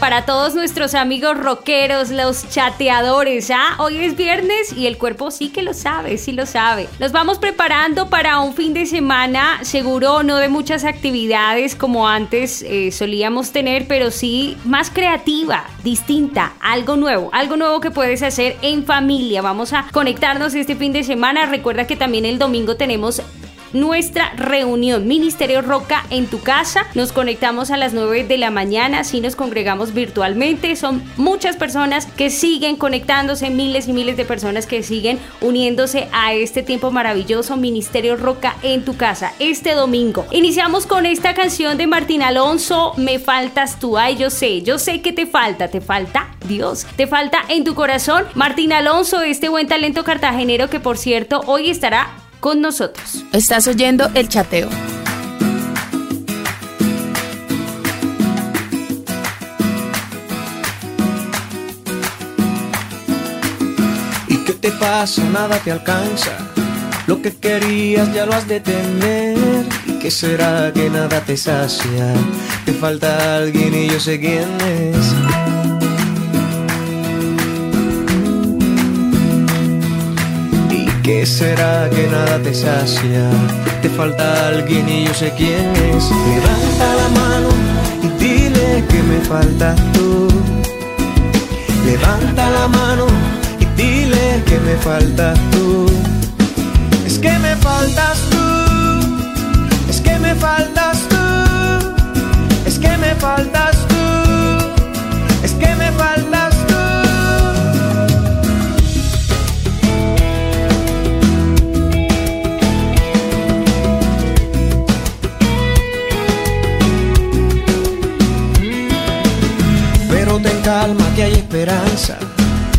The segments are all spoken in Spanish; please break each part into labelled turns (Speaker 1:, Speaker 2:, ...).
Speaker 1: Para todos nuestros amigos rockeros, los chateadores. ¿ah? Hoy es viernes y el cuerpo sí que lo sabe, sí lo sabe. Nos vamos preparando para un fin de semana, seguro no de muchas actividades como antes eh, solíamos tener, pero sí más creativa, distinta, algo nuevo, algo nuevo que puedes hacer en familia. Vamos a conectarnos este fin de semana. Recuerda que también el domingo tenemos nuestra reunión Ministerio Roca en tu casa. Nos conectamos a las 9 de la mañana, así nos congregamos virtualmente. Son muchas personas que siguen conectándose, miles y miles de personas que siguen uniéndose a este tiempo maravilloso Ministerio Roca en tu casa este domingo. Iniciamos con esta canción de Martín Alonso, Me faltas tú. Ay, yo sé, yo sé que te falta, te falta Dios, te falta en tu corazón. Martín Alonso, este buen talento cartagenero que por cierto hoy estará con nosotros.
Speaker 2: Estás oyendo el chateo.
Speaker 3: ¿Y qué te pasa? Nada te alcanza. Lo que querías ya lo has de tener. ¿Y qué será que nada te sacia? Te falta alguien y yo sé quién es. ¿Qué será que nada te sacia? Te falta alguien y yo sé quién es. Levanta la mano y dile que me faltas tú. Levanta la mano y dile que me faltas tú. Es que me faltas tú. Es que me faltas tú. Es que me faltas calma que hay esperanza.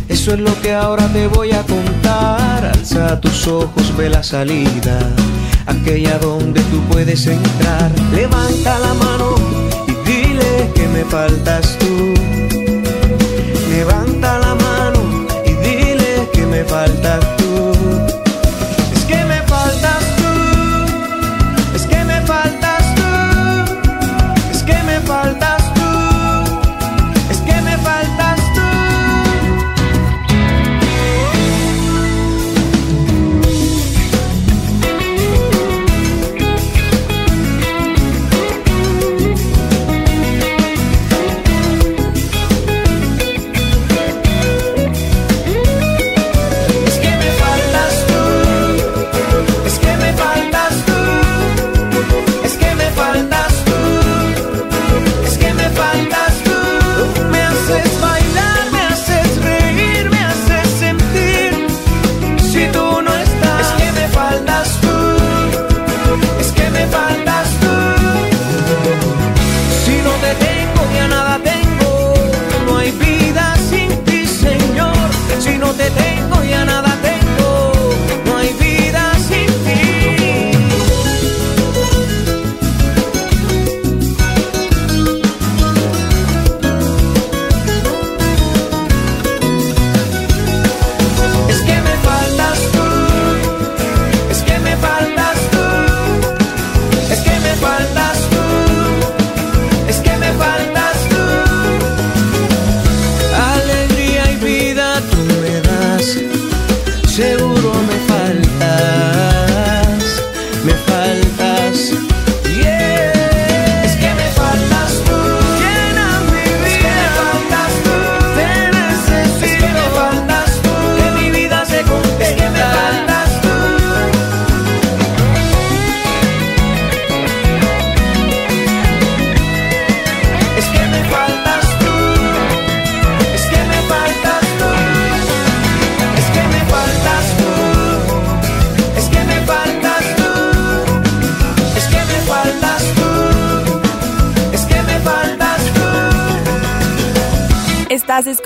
Speaker 3: Eso es lo que ahora te voy a contar. Alza tus ojos, ve la salida, aquella donde tú puedes entrar. Levanta la mano y dile que me faltas tú. Levanta la mano y dile que me faltas tú.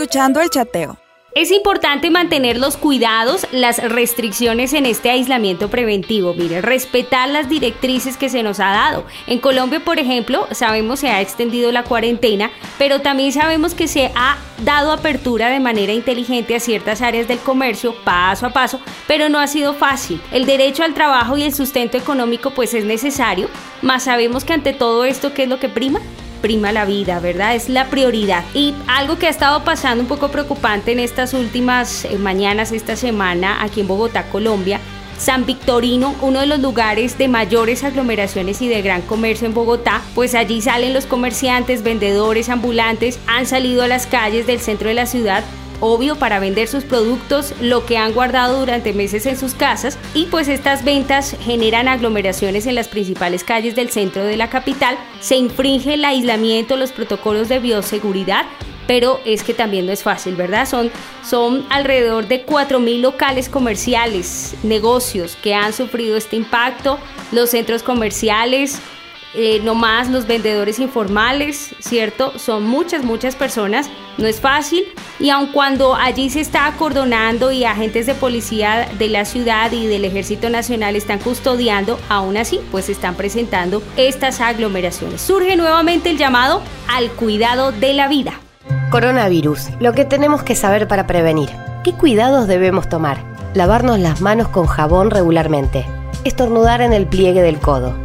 Speaker 2: Escuchando el chateo.
Speaker 1: Es importante mantener los cuidados, las restricciones en este aislamiento preventivo. Mire, respetar las directrices que se nos ha dado. En Colombia, por ejemplo, sabemos se ha extendido la cuarentena, pero también sabemos que se ha dado apertura de manera inteligente a ciertas áreas del comercio, paso a paso, pero no ha sido fácil. El derecho al trabajo y el sustento económico pues es necesario, más sabemos que ante todo esto, ¿qué es lo que prima? Prima la vida, ¿verdad? Es la prioridad. Y algo que ha estado pasando un poco preocupante en estas últimas eh, mañanas, esta semana, aquí en Bogotá, Colombia, San Victorino, uno de los lugares de mayores aglomeraciones y de gran comercio en Bogotá, pues allí salen los comerciantes, vendedores, ambulantes, han salido a las calles del centro de la ciudad obvio para vender sus productos, lo que han guardado durante meses en sus casas y pues estas ventas generan aglomeraciones en las principales calles del centro de la capital, se infringe el aislamiento, los protocolos de bioseguridad, pero es que también no es fácil, ¿verdad? Son, son alrededor de 4.000 locales comerciales, negocios que han sufrido este impacto, los centros comerciales, eh, no más los vendedores informales, ¿cierto? Son muchas, muchas personas, no es fácil. Y aun cuando allí se está acordonando y agentes de policía de la ciudad y del Ejército Nacional están custodiando, aún así, pues están presentando estas aglomeraciones. Surge nuevamente el llamado al cuidado de la vida.
Speaker 4: Coronavirus, lo que tenemos que saber para prevenir. ¿Qué cuidados debemos tomar? Lavarnos las manos con jabón regularmente. Estornudar en el pliegue del codo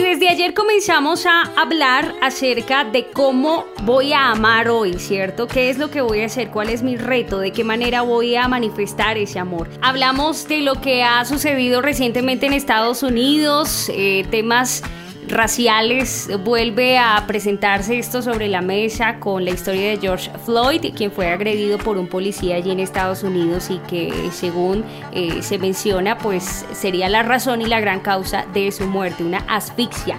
Speaker 1: Y desde ayer comenzamos a hablar acerca de cómo voy a amar hoy, ¿cierto? ¿Qué es lo que voy a hacer? ¿Cuál es mi reto? ¿De qué manera voy a manifestar ese amor? Hablamos de lo que ha sucedido recientemente en Estados Unidos, eh, temas raciales vuelve a presentarse esto sobre la mesa con la historia de George Floyd, quien fue agredido por un policía allí en Estados Unidos y que según eh, se menciona pues sería la razón y la gran causa de su muerte, una asfixia.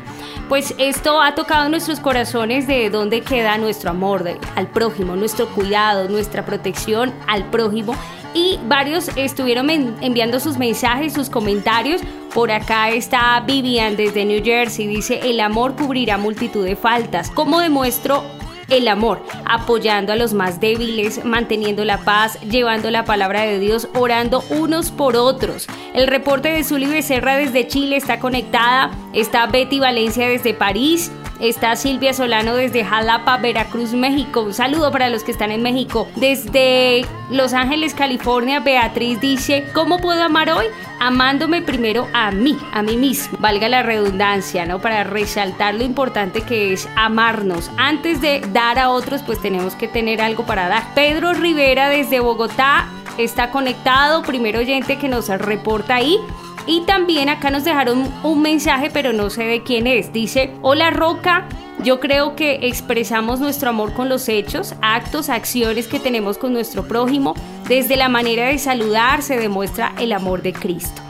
Speaker 1: Pues esto ha tocado nuestros corazones de dónde queda nuestro amor al prójimo, nuestro cuidado, nuestra protección al prójimo y varios estuvieron enviando sus mensajes, sus comentarios. Por acá está Vivian desde New Jersey, dice, el amor cubrirá multitud de faltas. ¿Cómo demuestro el amor, apoyando a los más débiles, manteniendo la paz, llevando la palabra de Dios, orando unos por otros. El reporte de Zuli Becerra desde Chile está conectada, está Betty Valencia desde París, Está Silvia Solano desde Jalapa, Veracruz, México. Un saludo para los que están en México. Desde Los Ángeles, California, Beatriz dice, ¿cómo puedo amar hoy? Amándome primero a mí, a mí mismo. Valga la redundancia, ¿no? Para resaltar lo importante que es amarnos. Antes de dar a otros, pues tenemos que tener algo para dar. Pedro Rivera desde Bogotá está conectado, primer oyente que nos reporta ahí. Y también acá nos dejaron un mensaje, pero no sé de quién es. Dice, hola Roca, yo creo que expresamos nuestro amor con los hechos, actos, acciones que tenemos con nuestro prójimo. Desde la manera de saludar se demuestra el amor de Cristo.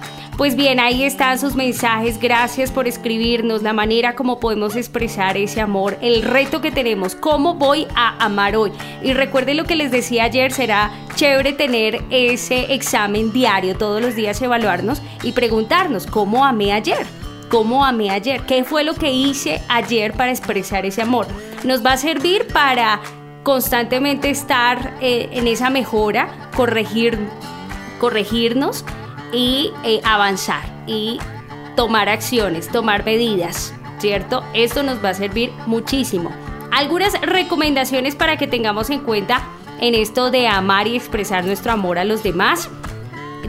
Speaker 1: Pues bien, ahí están sus mensajes. Gracias por escribirnos, la manera como podemos expresar ese amor, el reto que tenemos, cómo voy a amar hoy. Y recuerden lo que les decía ayer, será chévere tener ese examen diario, todos los días evaluarnos y preguntarnos, ¿cómo amé ayer? ¿Cómo amé ayer? ¿Qué fue lo que hice ayer para expresar ese amor? Nos va a servir para constantemente estar eh, en esa mejora, corregir, corregirnos y eh, avanzar y tomar acciones, tomar medidas, ¿cierto? Esto nos va a servir muchísimo. Algunas recomendaciones para que tengamos en cuenta en esto de amar y expresar nuestro amor a los demás.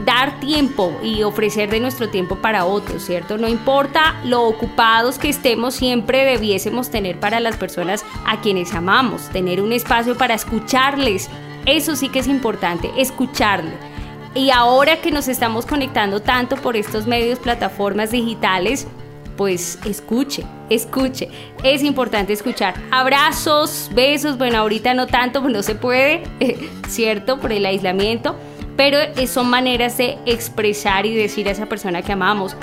Speaker 1: Dar tiempo y ofrecer de nuestro tiempo para otros, ¿cierto? No importa lo ocupados que estemos, siempre debiésemos tener para las personas a quienes amamos, tener un espacio para escucharles. Eso sí que es importante, escucharle y ahora que nos estamos conectando tanto por estos medios, plataformas digitales, pues escuche, escuche. Es importante escuchar. Abrazos, besos, bueno, ahorita no tanto, pues no se puede, ¿cierto? Por el aislamiento, pero son maneras de expresar y decir a esa persona que amamos.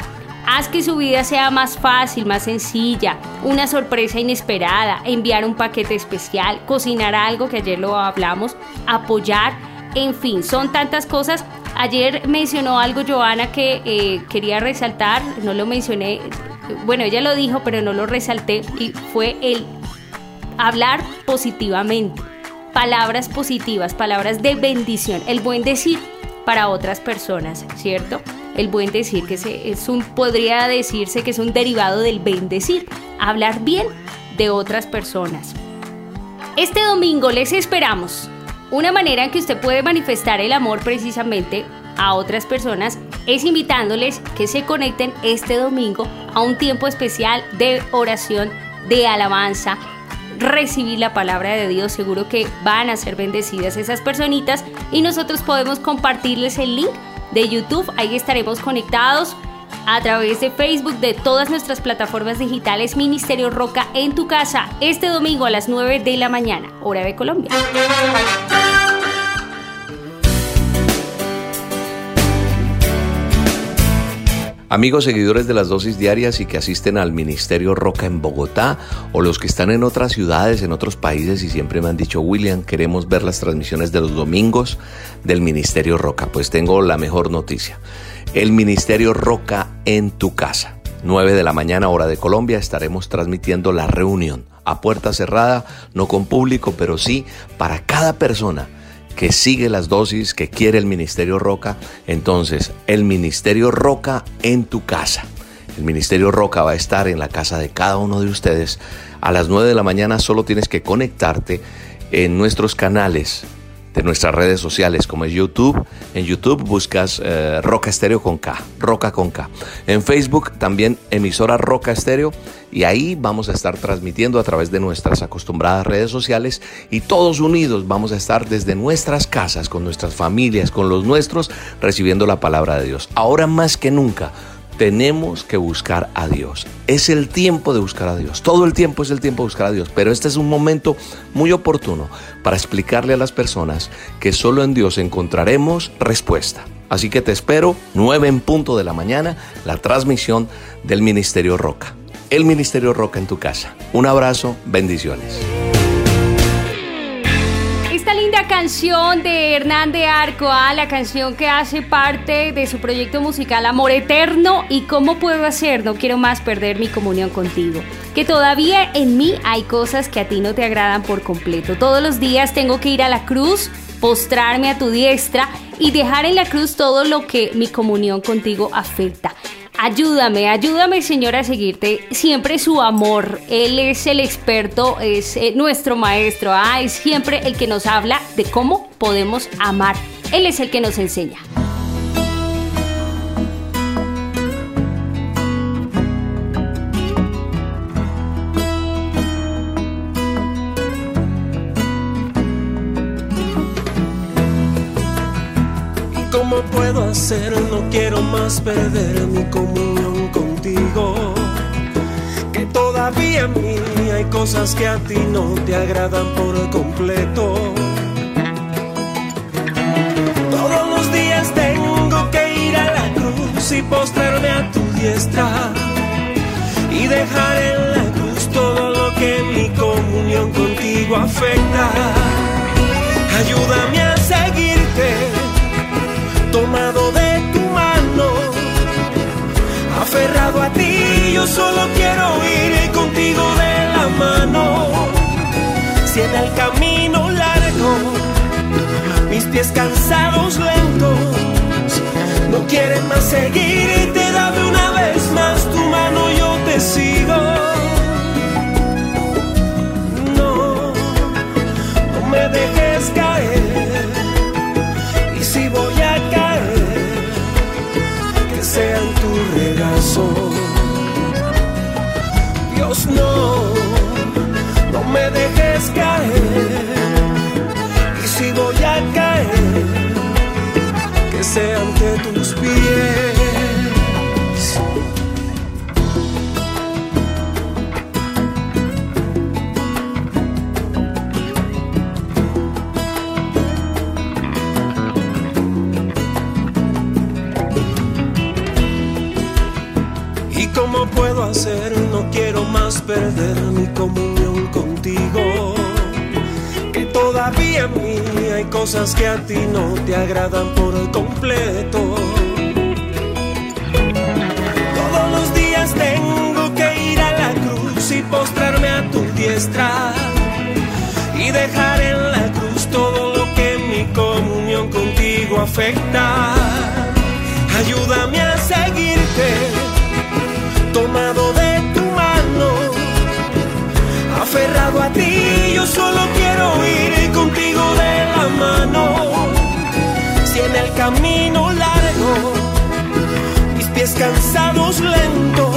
Speaker 1: Haz que su vida sea más fácil, más sencilla, una sorpresa inesperada, enviar un paquete especial, cocinar algo que ayer lo hablamos, apoyar, en fin, son tantas cosas. Ayer mencionó algo Joana que eh, quería resaltar, no lo mencioné, bueno, ella lo dijo, pero no lo resalté, y fue el hablar positivamente, palabras positivas, palabras de bendición, el buen decir para otras personas, ¿cierto? El buen decir que es un podría decirse que es un derivado del bendecir, hablar bien de otras personas. Este domingo les esperamos. Una manera en que usted puede manifestar el amor precisamente a otras personas es invitándoles que se conecten este domingo a un tiempo especial de oración, de alabanza, recibir la palabra de Dios. Seguro que van a ser bendecidas esas personitas y nosotros podemos compartirles el link de YouTube. Ahí estaremos conectados a través de Facebook de todas nuestras plataformas digitales Ministerio Roca en tu casa este domingo a las 9 de la mañana, hora de Colombia.
Speaker 2: Amigos seguidores de las dosis diarias y que asisten al Ministerio Roca en Bogotá o los que están en otras ciudades, en otros países y siempre me han dicho, William, queremos ver las transmisiones de los domingos del Ministerio Roca. Pues tengo la mejor noticia. El Ministerio Roca en tu casa. 9 de la mañana hora de Colombia estaremos transmitiendo la reunión a puerta cerrada, no con público, pero sí para cada persona que sigue las dosis, que quiere el Ministerio Roca, entonces el Ministerio Roca en tu casa. El Ministerio Roca va a estar en la casa de cada uno de ustedes. A las 9 de la mañana solo tienes que conectarte en nuestros canales de nuestras redes sociales como es YouTube. En YouTube buscas eh, Roca Estéreo con K, Roca con K. En Facebook también emisora Roca Estéreo y ahí vamos a estar transmitiendo a través de nuestras acostumbradas redes sociales y todos unidos vamos a estar desde nuestras casas, con nuestras familias, con los nuestros, recibiendo la palabra de Dios. Ahora más que nunca tenemos que buscar a Dios. Es el tiempo de buscar a Dios. Todo el tiempo es el tiempo de buscar a Dios. Pero este es un momento muy oportuno para explicarle a las personas que solo en Dios encontraremos respuesta. Así que te espero 9 en punto de la mañana, la transmisión del Ministerio Roca. El Ministerio Roca en tu casa. Un abrazo, bendiciones
Speaker 1: canción de Hernán de Arco, ah, la canción que hace parte de su proyecto musical Amor Eterno y cómo puedo hacer, no quiero más perder mi comunión contigo. Que todavía en mí hay cosas que a ti no te agradan por completo. Todos los días tengo que ir a la cruz, postrarme a tu diestra y dejar en la cruz todo lo que mi comunión contigo afecta. Ayúdame, ayúdame Señor a seguirte. Siempre su amor. Él es el experto, es eh, nuestro maestro. Ah, es siempre el que nos habla de cómo podemos amar. Él es el que nos enseña.
Speaker 5: No quiero más perder mi comunión contigo. Que todavía en mí hay cosas que a ti no te agradan por completo. Todos los días tengo que ir a la cruz y postrarme a tu diestra. Y dejar en la cruz todo lo que mi comunión contigo afecta. Ayúdame a seguirte tomado de tu mano, aferrado a ti, yo solo quiero ir contigo de la mano. Si en el camino largo, mis pies cansados lentos, no quieren más seguir, te de una vez más tu mano, yo te sigo. No, no me dejes caer. Y si voy a caer, que sea ante tus pies. perder mi comunión contigo. Que todavía a mí hay cosas que a ti no te agradan por completo. Todos los días tengo que ir a la cruz y postrarme a tu diestra y dejar en la cruz todo lo que mi comunión contigo afecta. Ayúdame a seguirte aferrado a ti. Yo solo quiero ir contigo de la mano. Si en el camino largo, mis pies cansados lentos,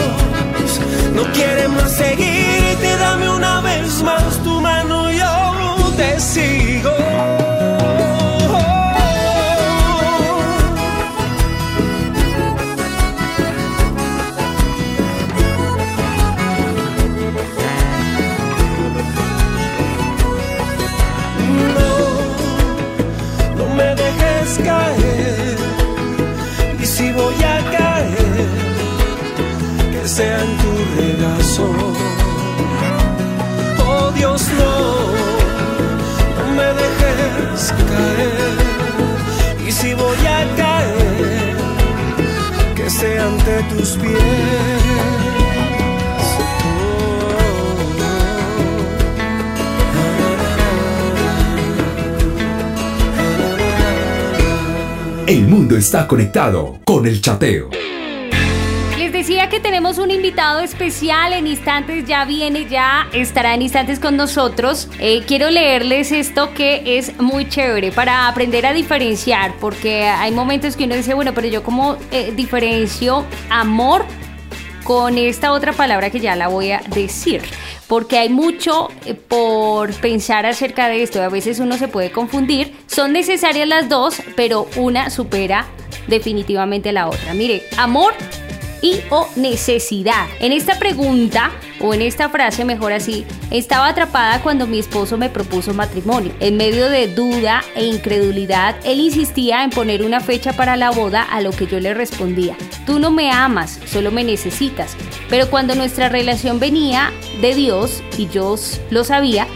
Speaker 5: no quieren más seguirte, dame una vez más tu mano, yo te sigo.
Speaker 6: Está conectado con el chateo.
Speaker 1: Les decía que tenemos un invitado especial en instantes, ya viene, ya estará en instantes con nosotros. Eh, quiero leerles esto que es muy chévere para aprender a diferenciar, porque hay momentos que uno dice, bueno, pero yo cómo eh, diferencio amor con esta otra palabra que ya la voy a decir. Porque hay mucho eh, por pensar acerca de esto. A veces uno se puede confundir. Son necesarias las dos, pero una supera definitivamente la otra. Mire, amor y o necesidad. En esta pregunta o en esta frase, mejor así, estaba atrapada cuando mi esposo me propuso matrimonio. En medio de duda e incredulidad, él insistía en poner una fecha para la boda a lo que yo le respondía, tú no me amas, solo me necesitas. Pero cuando nuestra relación venía de Dios y yo lo sabía,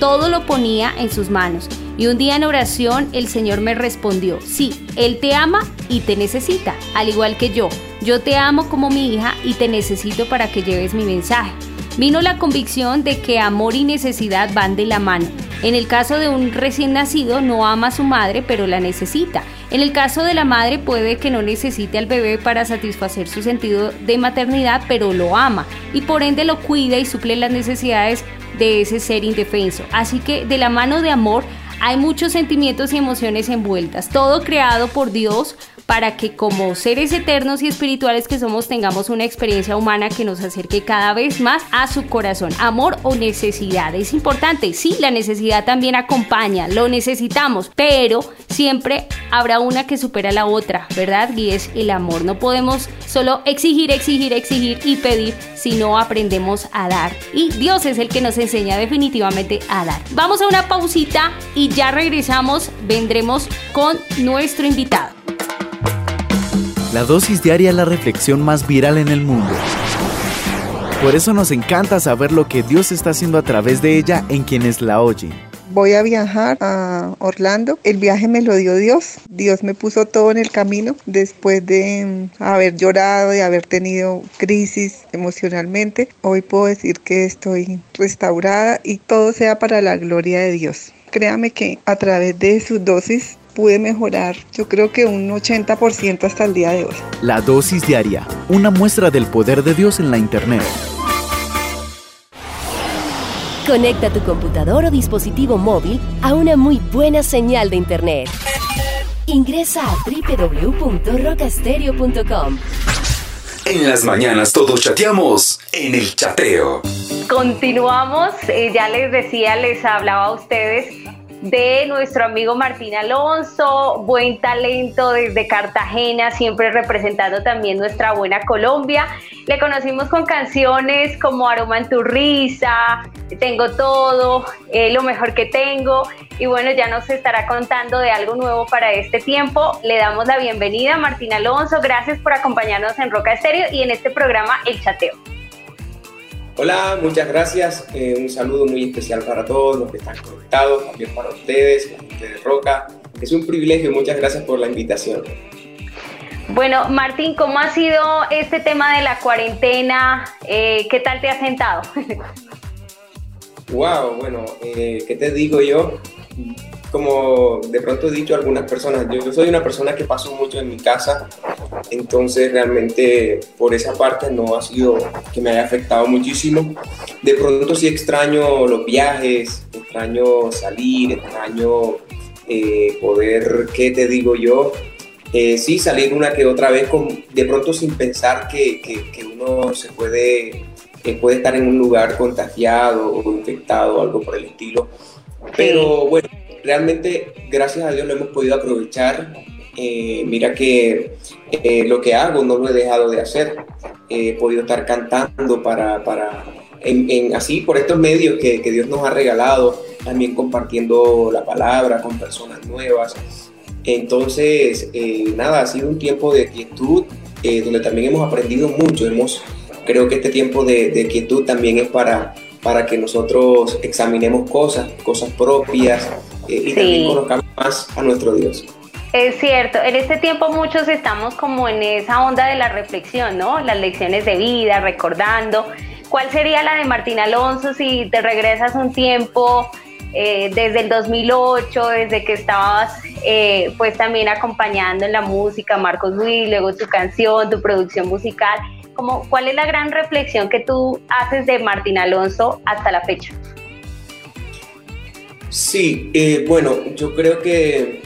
Speaker 1: todo lo ponía en sus manos. Y un día en oración el Señor me respondió, sí, Él te ama y te necesita, al igual que yo. Yo te amo como mi hija y te necesito para que lleves mi mensaje. Vino la convicción de que amor y necesidad van de la mano. En el caso de un recién nacido no ama a su madre, pero la necesita. En el caso de la madre puede que no necesite al bebé para satisfacer su sentido de maternidad, pero lo ama y por ende lo cuida y suple las necesidades de ese ser indefenso. Así que de la mano de amor hay muchos sentimientos y emociones envueltas, todo creado por Dios para que como seres eternos y espirituales que somos tengamos una experiencia humana que nos acerque cada vez más a su corazón. Amor o necesidad. Es importante, sí, la necesidad también acompaña, lo necesitamos, pero siempre habrá una que supera la otra, ¿verdad? Y es el amor. No podemos solo exigir, exigir, exigir y pedir si no aprendemos a dar. Y Dios es el que nos enseña definitivamente a dar. Vamos a una pausita y ya regresamos, vendremos con nuestro invitado.
Speaker 7: La dosis diaria es la reflexión más viral en el mundo. Por eso nos encanta saber lo que Dios está haciendo a través de ella en quienes la oyen.
Speaker 8: Voy a viajar a Orlando. El viaje me lo dio Dios. Dios me puso todo en el camino después de mm, haber llorado, de haber tenido crisis emocionalmente. Hoy puedo decir que estoy restaurada y todo sea para la gloria de Dios. Créame que a través de sus dosis pude mejorar, yo creo que un 80% hasta el día de hoy.
Speaker 7: La dosis diaria, una muestra del poder de Dios en la Internet.
Speaker 4: Conecta tu computador o dispositivo móvil a una muy buena señal de Internet. Ingresa a www.rocastereo.com.
Speaker 6: En las mañanas todos chateamos en el chateo.
Speaker 1: Continuamos, eh, ya les decía, les hablaba a ustedes de nuestro amigo Martín Alonso, buen talento desde Cartagena, siempre representando también nuestra buena Colombia. Le conocimos con canciones como Aroma en tu risa, Tengo todo, eh, Lo mejor que tengo. Y bueno, ya nos estará contando de algo nuevo para este tiempo. Le damos la bienvenida a Martín Alonso. Gracias por acompañarnos en Roca Estéreo y en este programa El Chateo.
Speaker 9: Hola, muchas gracias. Eh, un saludo muy especial para todos los que están conectados, también para ustedes, la gente de Roca. Es un privilegio, muchas gracias por la invitación.
Speaker 1: Bueno, Martín, ¿cómo ha sido este tema de la cuarentena? Eh, ¿Qué tal te ha sentado?
Speaker 9: wow, bueno, eh, ¿qué te digo yo? Como de pronto he dicho a algunas personas, yo, soy una persona que paso mucho en mi casa, entonces realmente por esa parte no ha sido que me haya afectado muchísimo. De pronto sí extraño los viajes, extraño salir, extraño eh, poder, ¿qué te digo yo? Eh, sí, salir una que otra vez con, de pronto sin pensar que, que, uno se puede, puede estar en un lugar contagiado o infectado o algo por el estilo. Pero bueno, realmente gracias a Dios lo hemos podido aprovechar. Eh, mira que eh, lo que hago no lo he dejado de hacer. he podido estar cantando para, para en, así por estos medios que, que Dios nos ha regalado, también compartiendo la palabra con personas nuevas. Entonces, eh, nada, ha sido un tiempo de quietud eh, donde también hemos aprendido mucho. Hemos, creo que este tiempo de, quietud también es para, para que nosotros examinemos cosas, cosas propias eh, y también conozcamos más a nuestro Dios.
Speaker 1: Es cierto, en este tiempo muchos estamos como en esa onda de la reflexión, ¿no? Las lecciones de vida, recordando. ¿Cuál sería la de Martín Alonso si te regresas un tiempo eh, desde el 2008, desde que estabas eh, pues también acompañando en la música, Marcos Will, luego tu canción, tu producción musical, como, ¿cuál es la gran reflexión que tú haces de Martín Alonso hasta la fecha?
Speaker 9: Sí, eh, bueno, yo creo que,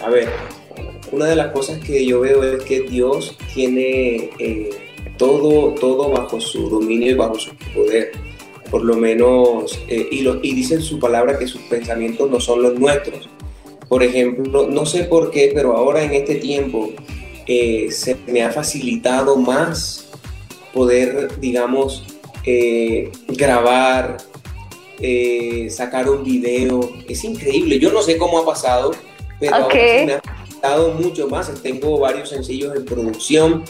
Speaker 9: a ver, una de las cosas que yo veo es que Dios tiene todo, todo bajo su dominio y bajo su poder por lo menos, eh, y, lo, y dice en su palabra que sus pensamientos no son los nuestros. Por ejemplo, no sé por qué, pero ahora en este tiempo eh, se me ha facilitado más poder, digamos, eh, grabar, sacar un video. Es increíble. Yo no sé cómo ha pasado, pero ahora se me ha facilitado mucho más. Tengo varios sencillos en producción.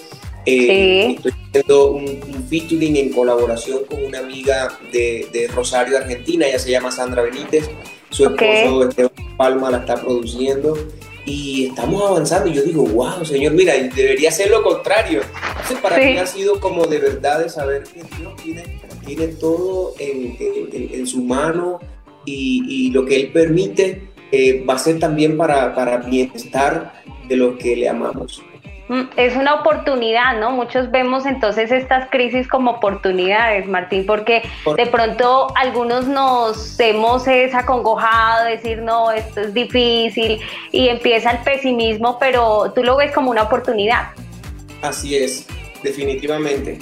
Speaker 9: Estoy haciendo un, featuring en colaboración con una amiga de, Rosario, Argentina. Ella se llama Sandra Benítez. Su esposo Esteban Palma la está produciendo. Y estamos avanzando. Y yo digo, wow, señor, mira, debería ser lo contrario. Entonces, para mí ha sido como de verdad de saber que Dios tiene, tiene todo en, su mano y, lo que Él permite eh, va a ser también para, para bienestar de los que le amamos.
Speaker 1: Mm, es una oportunidad, ¿no? Muchos vemos entonces estas crisis como oportunidades, Martín, porque de pronto algunos nos hemos desacongojado, decir, no, esto es difícil, y empieza el pesimismo, pero tú lo ves como una oportunidad.
Speaker 9: Así es, definitivamente.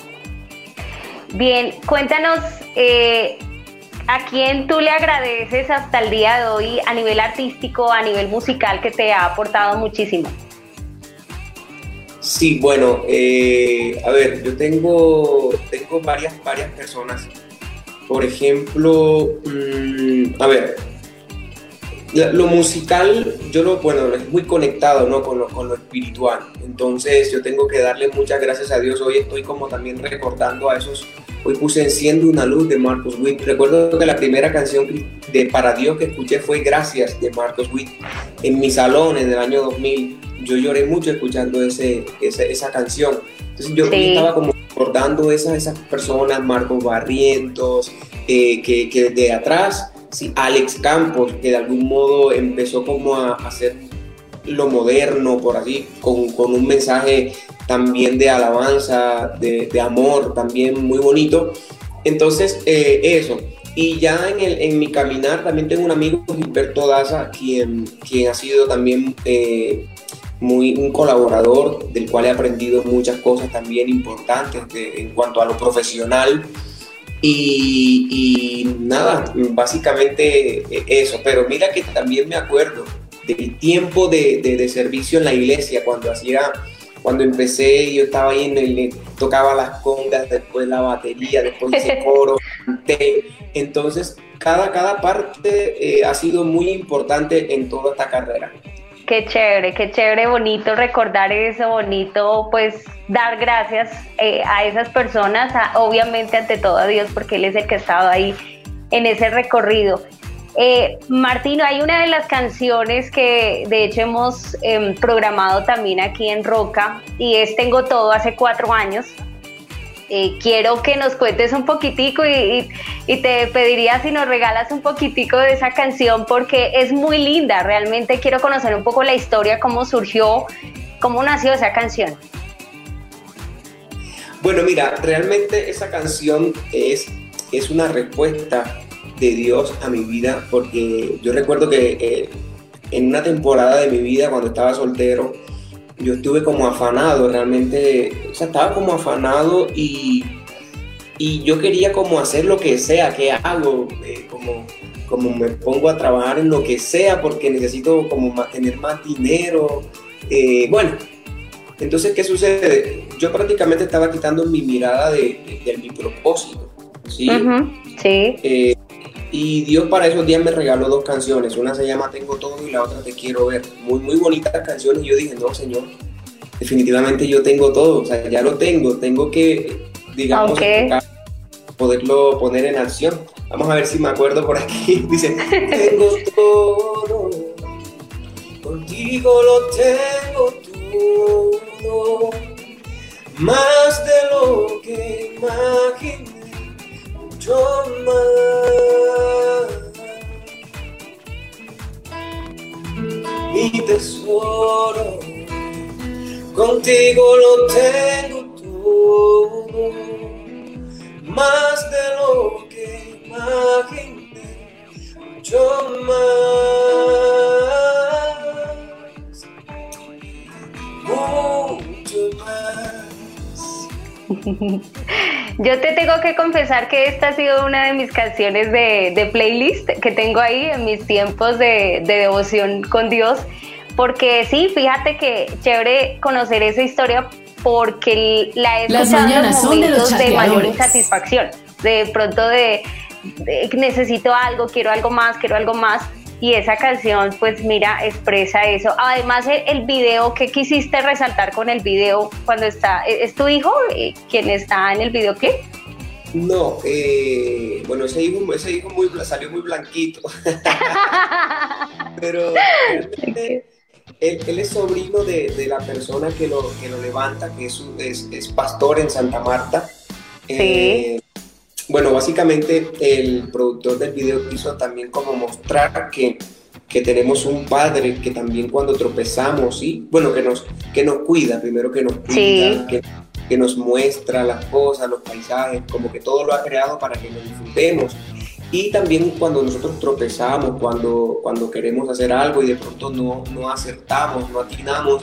Speaker 1: Bien, cuéntanos, eh, ¿a quién tú le agradeces hasta el día de hoy a nivel artístico, a nivel musical, que te ha aportado muchísimo?
Speaker 9: Sí, bueno, eh, a ver, yo tengo, tengo varias, varias personas. Por ejemplo, mm, a ver, lo musical, yo lo, bueno, es muy conectado, ¿no? Con lo, con lo espiritual. Entonces, yo tengo que darle muchas gracias a Dios. Hoy estoy como también recordando a esos. Hoy puse Enciende una luz de Marcos Witt. Recuerdo que la primera canción de Para Dios que escuché fue Gracias de Marcos Witt en mi salón en el año 2000 yo lloré mucho escuchando ese, esa, canción. Entonces yo, estaba como recordando esas, esas personas, Marcos Barrientos, eh, que, que desde atrás, sí, Alex Campos, que de algún modo empezó como a hacer lo moderno, por así, con, con un mensaje también de alabanza, de, amor, también muy bonito. Entonces, eh, eso. Y ya en, el, en, mi caminar también tengo un amigo, Gilberto Daza, quien, quien ha sido también eh, muy un colaborador del cual he aprendido muchas cosas también importantes en cuanto a lo profesional. Y, nada, básicamente eso. Pero mira que también me acuerdo del tiempo de, de, servicio en la iglesia cuando hacía cuando empecé yo estaba ahí en el tocaba las congas después la batería después ese coro entonces cada cada parte eh, ha sido muy importante en toda esta carrera
Speaker 1: Qué chévere, qué chévere, bonito recordar eso, bonito pues dar gracias eh, a esas personas, obviamente ante todo a Dios, porque Él es el que ha estado ahí en ese recorrido. Eh, Martino, hay una de las canciones que de hecho hemos em, programado también aquí en Roca y es Tengo Todo hace cuatro años. Eh, quiero que nos cuentes un poquitico y, te pediría si nos regalas un poquitico de esa canción porque es muy linda, realmente quiero conocer un poco la historia, cómo surgió, cómo nació esa canción.
Speaker 9: Bueno, mira, realmente esa canción es, es una respuesta de Dios a mi vida porque yo recuerdo que eh, en una temporada de mi vida cuando estaba soltero, yo estuve como afanado, realmente, o sea, estaba como afanado y, y yo quería como hacer lo que sea, que hago, eh, como, como me pongo a trabajar en lo que sea porque necesito como tener más dinero. Eh, bueno, entonces, ¿qué sucede? Yo prácticamente estaba quitando mi mirada de, de, mi propósito. Sí.
Speaker 1: sí.
Speaker 9: Eh, y Dios para esos días me regaló dos canciones. Una se llama Tengo todo y la otra Te quiero ver. Muy, muy bonitas canciones. Y yo dije, no, Señor, definitivamente yo tengo todo. O sea, ya lo tengo. Tengo que, digamos, poderlo poner en acción. Vamos a ver si me acuerdo por aquí. Dice, tengo todo. Contigo lo tengo todo. Más de lo que imaginé más. Mi tesoro, contigo lo tengo todo, más de lo que imaginé, mucho más, mucho
Speaker 1: más. Yo te tengo que confesar que esta ha sido una de mis canciones de, playlist que tengo ahí en mis tiempos de, devoción con Dios. Porque sí, fíjate que chévere conocer esa historia porque la he escuchado en momentos de, mayor insatisfacción. De pronto de necesito algo, quiero algo más, quiero algo más y esa canción pues mira expresa eso. Además el, video que quisiste resaltar con el video cuando está ¿e-, es tu hijo eh, quien está en el videoclip
Speaker 9: no eh, bueno ese hijo ese hijo muy, salió muy blanquito. Pero él, es sobrino de, la persona que lo, que lo levanta que es, es, pastor en Santa Marta.
Speaker 1: Sí. Eh,
Speaker 9: bueno, básicamente el productor del video quiso también como mostrar que, que tenemos un padre que también cuando tropezamos, ¿sí? bueno, que nos, que nos cuida, primero que nos cuida, que, que, nos muestra las cosas, los paisajes, como que todo lo ha creado para que nos disfrutemos. Y también cuando nosotros tropezamos, cuando, cuando queremos hacer algo y de pronto no, no acertamos, no atinamos,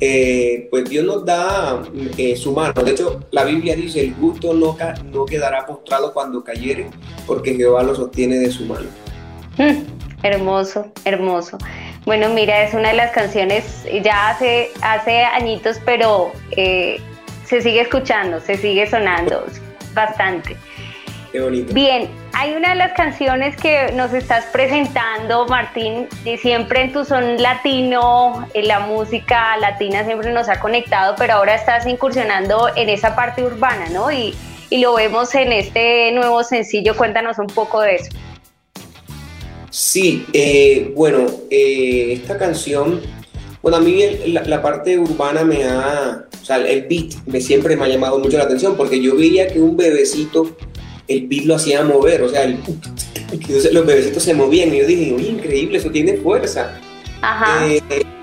Speaker 9: eh, pues Dios nos da eh, su mano. De hecho, la Biblia dice, el gusto no, no quedará postrado cuando cayere, porque Jehová lo sostiene de su mano.
Speaker 1: Mm, hermoso, hermoso. Bueno, mira, es una de las canciones, ya hace, hace añitos, pero eh, se sigue escuchando, se sigue sonando bastante. Bien, hay una de las canciones que nos estás presentando, Martín, y siempre en tu son latino, en la música latina siempre nos ha conectado, pero ahora estás incursionando en esa parte urbana, ¿no? Y, lo vemos en este nuevo sencillo, cuéntanos un poco de eso.
Speaker 9: Sí, eh, bueno, eh, esta canción, bueno, a mí la, parte urbana me ha, o sea, el beat me siempre me ha llamado mucho la atención porque yo veía que un bebecito el beat lo hacía mover, o sea, el, los bebecitos se movían y yo dije, uy, increíble, eso tiene fuerza.
Speaker 1: Ajá.
Speaker 9: Eh,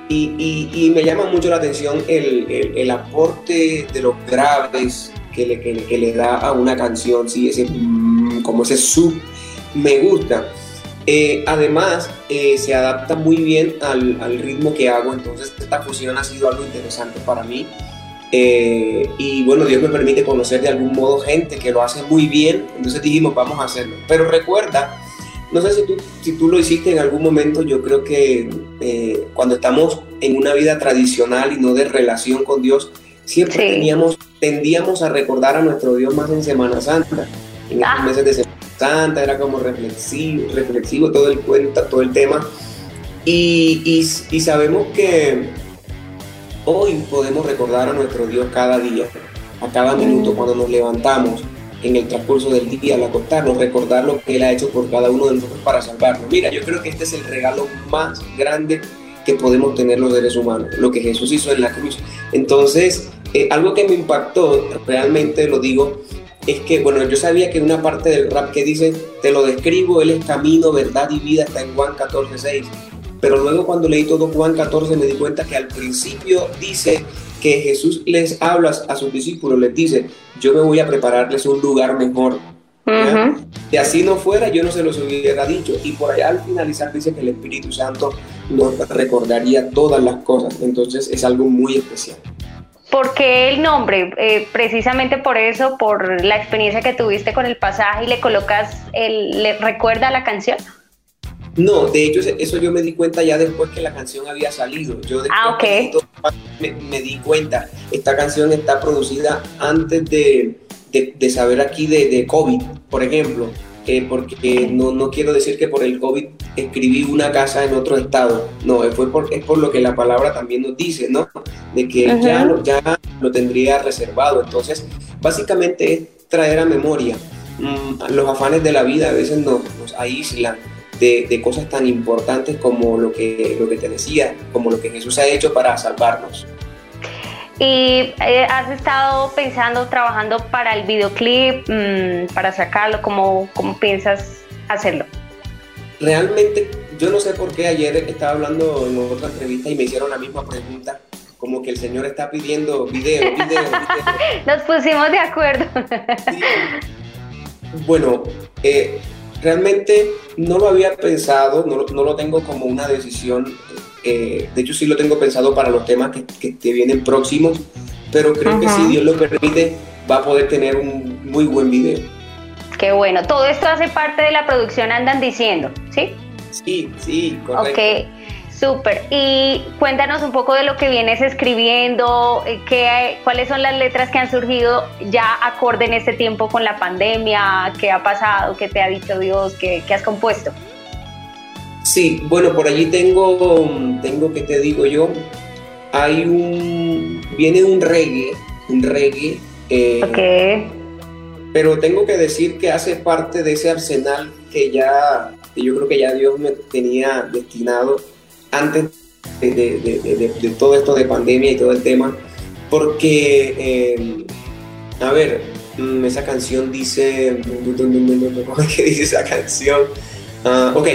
Speaker 9: y, me llama mucho la atención el, aporte de los graves que le, que, le, da a una canción, ¿sí? ese, mm, como ese sub, me gusta. Eh, además, eh, se adapta muy bien al, al, ritmo que hago, entonces esta fusión ha sido algo interesante para mí. Eh, y bueno, Dios me permite conocer de algún modo gente que lo hace muy bien, entonces dijimos, vamos a hacerlo. Pero recuerda, no sé si tú, si tú lo hiciste en algún momento, yo creo que eh, cuando estamos en una vida tradicional y no de relación con Dios, siempre teníamos, tendíamos a recordar a nuestro Dios más en Semana Santa. En estos ah. meses de Semana Santa era como reflexivo, reflexivo todo el cuento, todo el tema. Y, y, y sabemos que hoy podemos recordar a nuestro Dios cada día, a cada minuto cuando nos levantamos, en el transcurso del día, al acostarnos, recordar lo que Él ha hecho por cada uno de nosotros para salvarnos. Mira, yo creo que este es el regalo más grande que podemos tener los seres humanos, lo que Jesús hizo en la cruz. Entonces, eh, algo que me impactó, realmente lo digo, es que, bueno, yo sabía que una parte del rap que dice, te lo describo, Él es camino, verdad y vida, está en Juan 14, 6. Pero luego cuando leí todo Juan 14 me di cuenta que al principio dice que Jesús les habla a sus discípulos, les dice, yo me voy a prepararles un lugar mejor. Si así no fuera, yo no se los hubiera dicho. Y por allá al finalizar dice que el Espíritu Santo nos recordaría todas las cosas. Entonces es algo muy especial.
Speaker 1: ¿Por qué el nombre? Eh, precisamente por eso, por la experiencia que tuviste con el pasaje y le colocas, el, ¿le recuerda la canción?
Speaker 9: No, de hecho eso yo me di cuenta ya después que la canción había salido. Yo
Speaker 1: ah,
Speaker 9: me, di cuenta, esta canción está producida antes de, saber aquí de, COVID, por ejemplo, eh, porque no, no, quiero decir que por el COVID escribí una casa en otro estado, no, fue por, es por lo que la palabra también nos dice, ¿no? De que ya, lo, ya lo tendría reservado. Entonces, básicamente es traer a memoria mm, los afanes de la vida, a veces nos, nos aíslan de, cosas tan importantes como lo que, lo que te decía, como lo que Jesús ha hecho para salvarnos.
Speaker 1: ¿Y eh, has estado pensando, trabajando para el videoclip, mm, para sacarlo? ¿Cómo, ¿Cómo piensas hacerlo?
Speaker 9: Realmente, yo no sé por qué ayer estaba hablando en otra entrevista y me hicieron la misma pregunta como que el Señor está pidiendo video, video, video.
Speaker 1: Nos pusimos de acuerdo.
Speaker 9: Bueno, eh, realmente no lo había pensado, no, no lo tengo como una decisión. Eh, de hecho, sí lo tengo pensado para los temas que, que, vienen próximos, pero creo que si Dios lo permite, va a poder tener un muy buen video.
Speaker 1: Qué bueno. Todo esto hace parte de la producción, andan diciendo, ¿sí?
Speaker 9: Sí, sí, correcto.
Speaker 1: Ok. Súper. Y cuéntanos un poco de lo que vienes escribiendo, eh, qué, cuáles son las letras que han surgido ya acorde en este tiempo con la pandemia, qué ha pasado, qué te ha dicho Dios, qué, has compuesto.
Speaker 9: Sí, bueno, por allí tengo, tengo que te digo yo, hay un, viene un reggae, un reggae.
Speaker 1: Eh,
Speaker 9: Pero tengo que decir que hace parte de ese arsenal que ya, que yo creo que ya Dios me tenía destinado antes de, todo esto de pandemia y todo el tema, porque, eh, a ver, mm, esa canción dice, ¿cómo es que dice esa canción? Uh, ok,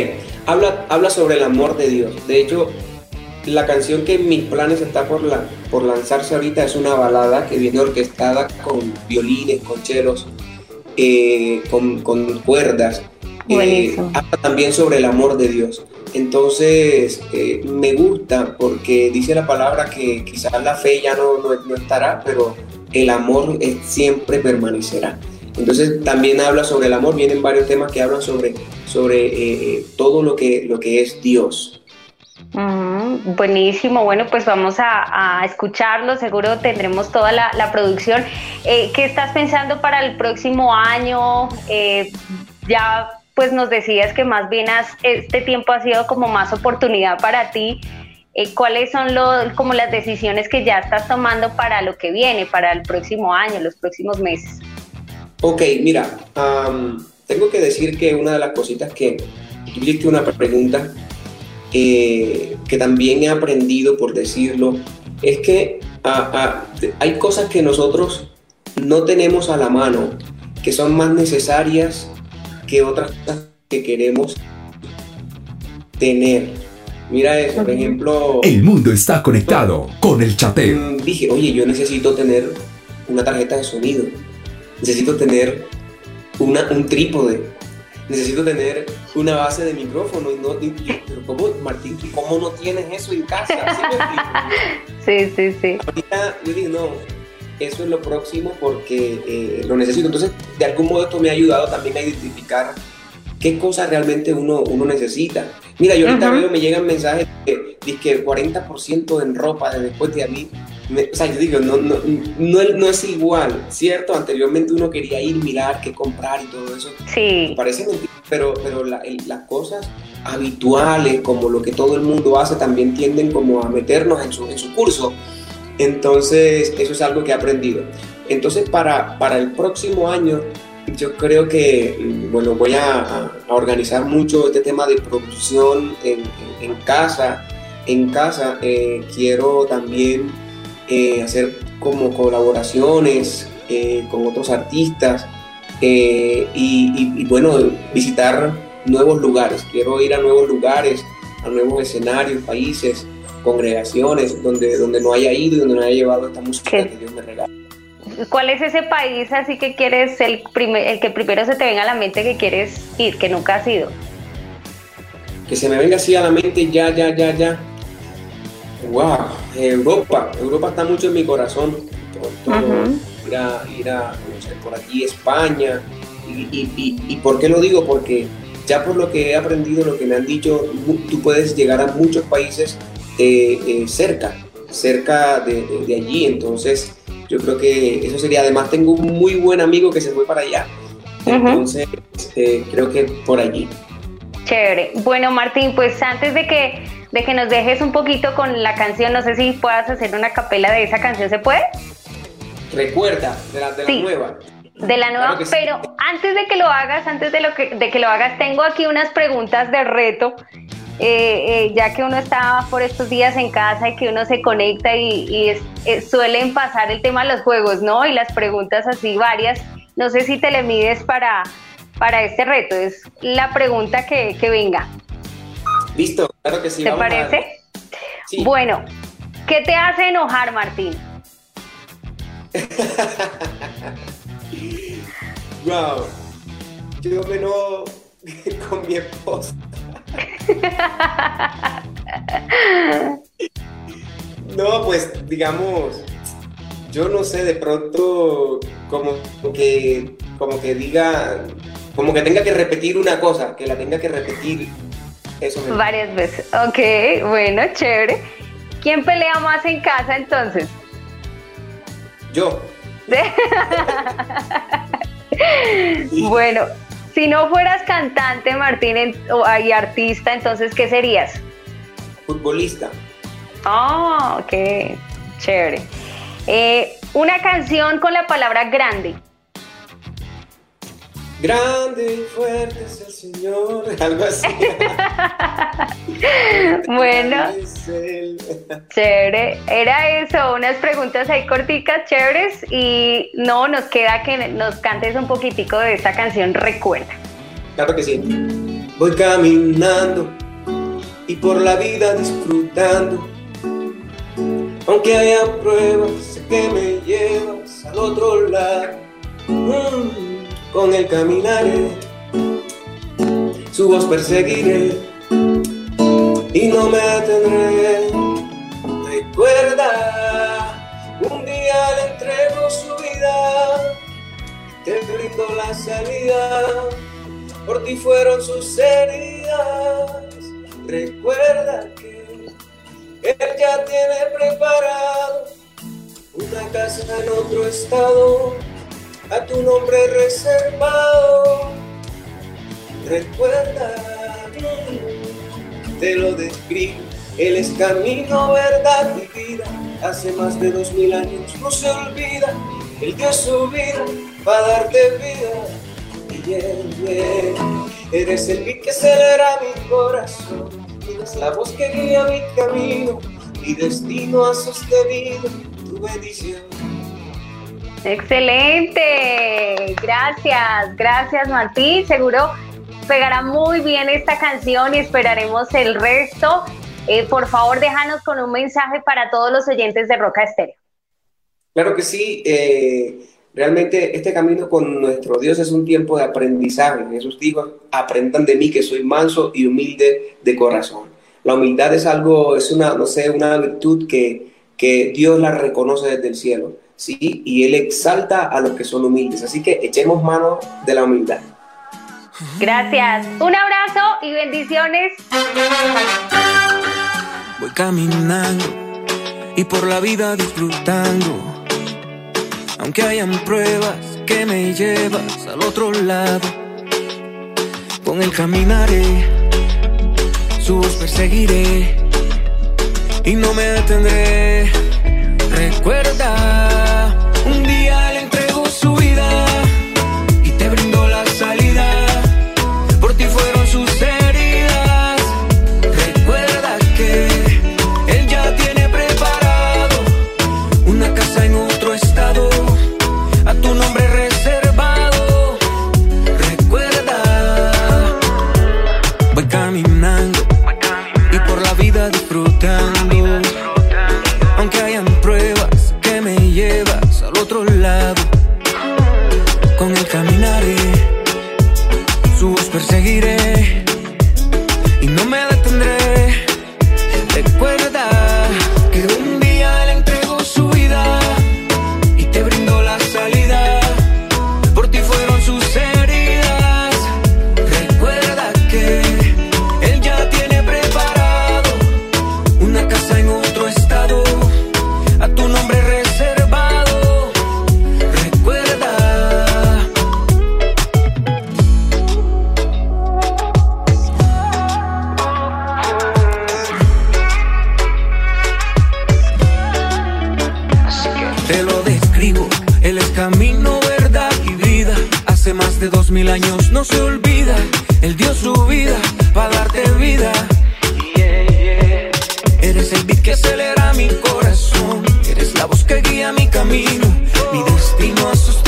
Speaker 9: habla, habla sobre el amor de Dios. De hecho, la canción que en mis planes está por, la, por lanzarse ahorita es una balada que viene orquestada con violines, con chelos, eh, con, con, cuerdas. Eh, habla también sobre el amor de Dios. Entonces, eh, me gusta porque dice la palabra que quizás la fe ya no, no, estará, pero el amor siempre permanecerá. Entonces, también habla sobre el amor, vienen varios temas que hablan sobre, sobre eh, todo lo que, lo que es Dios.
Speaker 1: buenísimo, bueno, pues vamos a, escucharlo, seguro tendremos toda la, producción. Eh, ¿Qué estás pensando para el próximo año? ya pues nos decías que más bien este tiempo ha sido como más oportunidad para ti. Eh, ¿Cuáles son como las decisiones que ya estás tomando para lo que viene, para el próximo año, los próximos meses?
Speaker 9: Ok, mira, tengo que decir que una de las cositas que tú una pregunta eh, que también he aprendido, por decirlo, es que hay cosas que nosotros no tenemos a la mano, que son más necesarias que otras cosas que queremos tener. Mira eso, por ejemplo...
Speaker 6: El mundo está conectado con el chateo. Mm,
Speaker 9: dije, oye, yo necesito tener una tarjeta de sonido, necesito tener una, un trípode, necesito tener una base de micrófono. Y no, pero ¿cómo, Martín, cómo no tienes eso en casa?
Speaker 1: ¿Sí, sí, sí,
Speaker 9: Ahorita yo digo, no, eso es lo próximo porque eh, lo necesito. Entonces, de algún modo esto me ha ayudado también a identificar qué cosas realmente uno, uno necesita. Mira, yo ahorita veo, me llegan mensajes de, que 40% en ropa de después de a mí. o sea, yo digo, no, no, no, es igual, ¿cierto? Anteriormente uno quería ir, mirar, qué comprar y todo eso.
Speaker 1: Sí.
Speaker 9: parece mentira, pero, pero las cosas habituales, como lo que todo el mundo hace, también tienden como a meternos en su, en su curso. Entonces, eso es algo que he aprendido. Entonces, para, para el próximo año, yo creo que, mm, bueno, voy a, organizar mucho este tema de producción en, casa. En casa eh, quiero también eh, hacer como colaboraciones eh, con otros artistas y, y, bueno, visitar nuevos lugares. Quiero ir a nuevos lugares, a nuevos escenarios, países, congregaciones donde, donde no haya ido y donde no haya llevado esta música que Dios me regala.
Speaker 1: ¿Cuál es ese país así que quieres, el, primer, el que primero se te venga a la mente que quieres ir, que nunca has ido?
Speaker 9: Que se me venga así a la mente ya, ya, ya, ya. Wow, Europa. Europa está mucho en mi corazón. Todo, ir, a, ir a, por aquí, España. Y, y, y, por qué lo digo? Porque ya por lo que he aprendido, lo que me han dicho, tú puedes llegar a muchos países eh, eh, cerca, cerca de, de, de allí. Entonces, yo creo que eso sería. Además, tengo un muy buen amigo que se fue para allá. Entonces, eh, creo que por allí.
Speaker 1: Chévere. Bueno, Martín, pues antes de que, de que nos dejes un poquito con la canción, no sé si puedas hacer una capela de esa canción, ¿se puede?
Speaker 9: Recuerda, de la, de
Speaker 1: Sí.
Speaker 9: la nueva.
Speaker 1: De la nueva,
Speaker 9: Claro que sí.
Speaker 1: pero antes de que lo hagas, antes de, lo que, de que lo hagas, tengo aquí unas preguntas de reto, eh, eh, ya que uno está por estos días en casa y que uno se conecta y, y es- eh, suelen pasar el tema de los juegos, ¿no? Y las preguntas así varias. No sé si te le mides para, para este reto, es la pregunta que, que venga.
Speaker 9: Listo, claro que sí.
Speaker 1: ¿Te
Speaker 9: vamos a-
Speaker 1: parece?
Speaker 9: Sí.
Speaker 1: Bueno, ¿qué te hace enojar, Martín?
Speaker 9: Wow. Yo me enojo con mi esposa. No, pues digamos, yo no sé, de pronto como que, como que diga, como que tenga que repetir una cosa, que la tenga que repetir. Eso me
Speaker 1: Varias veces. Ok, bueno, chévere. ¿Quién pelea más en casa entonces?
Speaker 9: Yo,
Speaker 1: Bueno, si no fueras cantante, Martín, en- o, y artista, entonces, ¿qué serías?
Speaker 9: futbolista.
Speaker 1: Ah, ok, chévere. Eh, una canción con la palabra grande.
Speaker 9: Grande y fuerte Señor. Algo así.
Speaker 1: Bueno, chévere. Era eso, unas preguntas ahí corticas, chéveres. Y no, nos queda que nos cantes un poquitico de esta canción, recuerda.
Speaker 9: Claro que sí. Voy caminando y por la vida disfrutando. Aunque haya pruebas, sé que me llevas al otro lado. Mm, con el caminaré, su voz perseguiré y no me detendré. Recuerda, un día le entrego su vida, te brindo la salida por ti fueron sus heridas. Recuerda que él ya tiene preparado una casa en otro estado, a tu nombre reservado. Recuerda, te lo describo, él es camino, verdad y vida. Hace más de dos mil años no se olvida, él dio su vida para darte vida. Yeah, yeah. Eres el beat que acelera mi corazón, eres la voz que guía mi camino, mi destino ha sostenido tu bendición.
Speaker 1: Excelente, gracias, gracias Martín. Seguro pegará muy bien esta canción y esperaremos el resto. Eh, por favor, déjanos con un mensaje para todos los oyentes de Roca Estéreo.
Speaker 9: Claro que sí, eh, realmente este camino con nuestro Dios es un tiempo de aprendizaje. Jesús dijo, aprendan de mí que soy manso y humilde de corazón. La humildad es algo, es una, no sé, una virtud que, que Dios la reconoce desde el cielo, ¿sí? Y Él exalta a los que son humildes. Así que echemos mano de la humildad.
Speaker 1: Gracias, un abrazo y bendiciones.
Speaker 5: Voy caminando y por la vida disfrutando. Aunque hayan pruebas que me llevas al otro lado. Con el caminaré,
Speaker 3: perseguiré y no me detendré. Recuerda, un día vida, para darte vida. Yeah. Eres el beat que acelera mi corazón, eres la voz que guía mi camino, mi destino asustado